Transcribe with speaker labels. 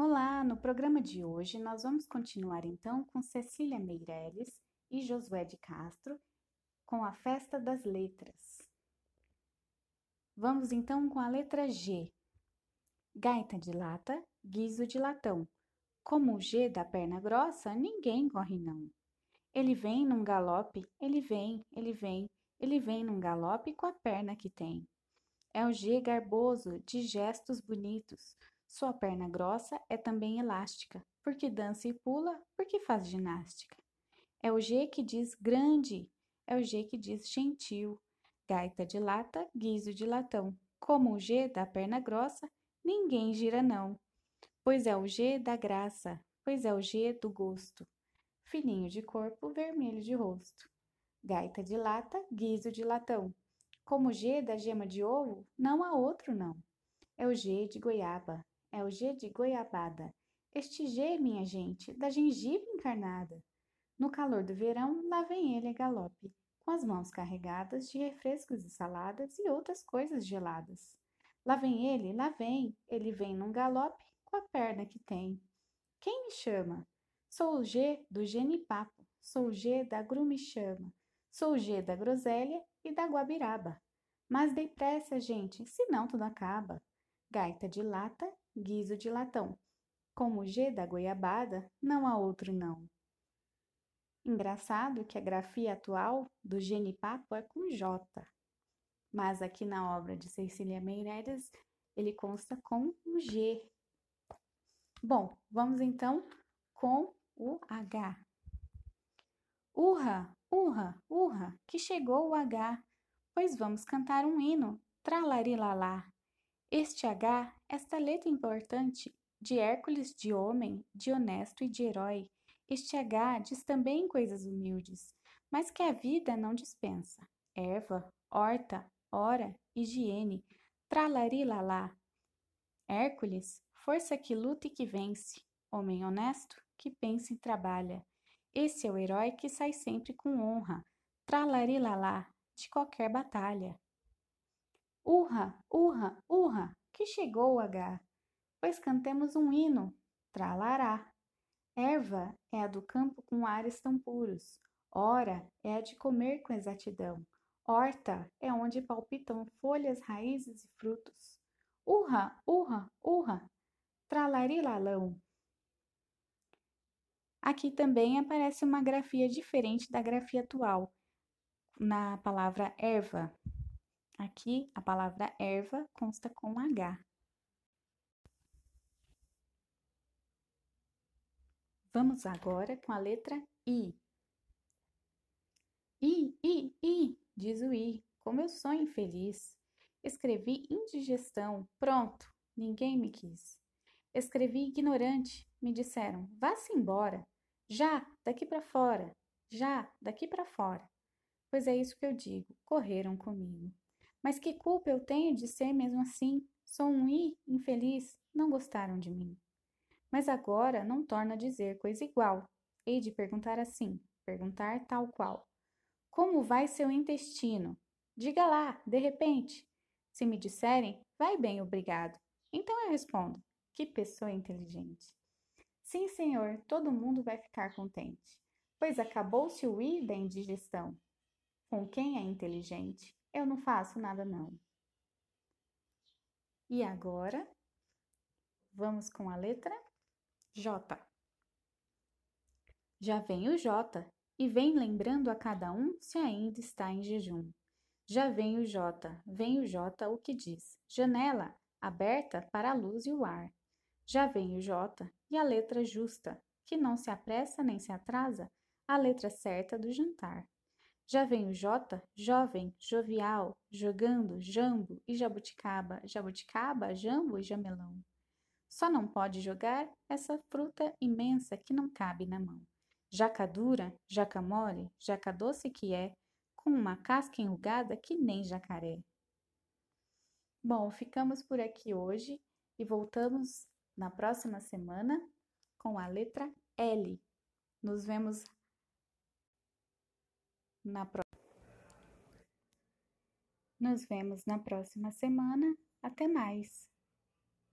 Speaker 1: Olá! No programa de hoje nós vamos continuar então com Cecília Meirelles e Josué de Castro com a Festa das Letras. Vamos então com a letra G. Gaita de lata, guiso de latão. Como o G da perna grossa, ninguém corre não. Ele vem num galope, ele vem, ele vem, ele vem num galope com a perna que tem. É o G garboso, de gestos bonitos. Sua perna grossa é também elástica, porque dança e pula, porque faz ginástica. É o G que diz grande, é o G que diz gentil. Gaita de lata, guiso de latão. Como o G da perna grossa, ninguém gira não. Pois é o G da graça, pois é o G do gosto. Fininho de corpo, vermelho de rosto. Gaita de lata, guiso de latão. Como o G da gema de ovo, não há outro não. É o G de goiaba, é o G de goiabada. Este G, minha gente, da gengibre encarnada. No calor do verão, lá vem ele a galope, com as mãos carregadas de refrescos e saladas e outras coisas geladas. Lá vem ele, lá vem, ele vem num galope com a perna que tem. Quem me chama? Sou o G do genipapo, sou o G da grumichama, sou o G da groselha e da guabiraba. Mas dei pressa, gente, senão tudo acaba. Gaita de lata, guiso de latão. Como o G da goiabada, não há outro não. Engraçado que a grafia atual do genipapo é com J, mas aqui na obra de Cecília Meireles ele consta com o G. Bom, vamos então com o H. Urra, urra, urra, que chegou o H, pois vamos cantar um hino, tralarilalá. Este H, esta letra importante, de Hércules, de homem, de honesto e de herói, este H diz também coisas humildes, mas que a vida não dispensa. Erva, horta, hora, higiene, tralarilalá. Hércules, força que luta e que vence. Homem honesto, que pensa e trabalha. Esse é o herói que sai sempre com honra, tralarilalá, de qualquer batalha. Urra, urra, urra, que chegou H, pois cantemos um hino, tralará. Erva é a do campo com ares tão puros. Hora é a de comer com exatidão. Horta é onde palpitam folhas, raízes e frutos. Urra, urra, urra, tralarilalão. Aqui também aparece uma grafia diferente da grafia atual, na palavra erva. Aqui a palavra erva consta com H. Vamos agora com a letra I. I, I, I, diz o I, como eu sou infeliz. Escrevi indigestão, pronto, ninguém me quis. Escrevi ignorante, me disseram, vá-se embora. Já, daqui para fora. Já, daqui para fora. Pois é isso que eu digo, correram comigo. Mas que culpa eu tenho de ser mesmo assim? Sou um I infeliz, não gostaram de mim. Mas agora não torna a dizer coisa igual. Hei de perguntar assim, perguntar tal qual. Como vai seu intestino? Diga lá, de repente. Se me disserem, vai bem, obrigado. Então eu respondo, que pessoa inteligente. Sim, senhor, todo mundo vai ficar contente, pois acabou-se o i da indigestão. Com quem é inteligente, eu não faço nada não. E agora, vamos com a letra J. Já vem o J e vem lembrando a cada um se ainda está em jejum. Já vem o J, vem o J o que diz: janela aberta para a luz e o ar. Já vem o J e a letra justa, que não se apressa nem se atrasa, a letra certa do jantar. Já vem o J, jovem, jovial, jogando, jambo e jabuticaba, jabuticaba, jambo e jamelão. Só não pode jogar essa fruta imensa que não cabe na mão. Jaca dura, jaca mole, jaca doce que é, com uma casca enrugada que nem jacaré. Bom, ficamos por aqui hoje e voltamos na próxima semana com a letra L. Nos vemos na pro... Nos vemos na próxima semana. Até mais!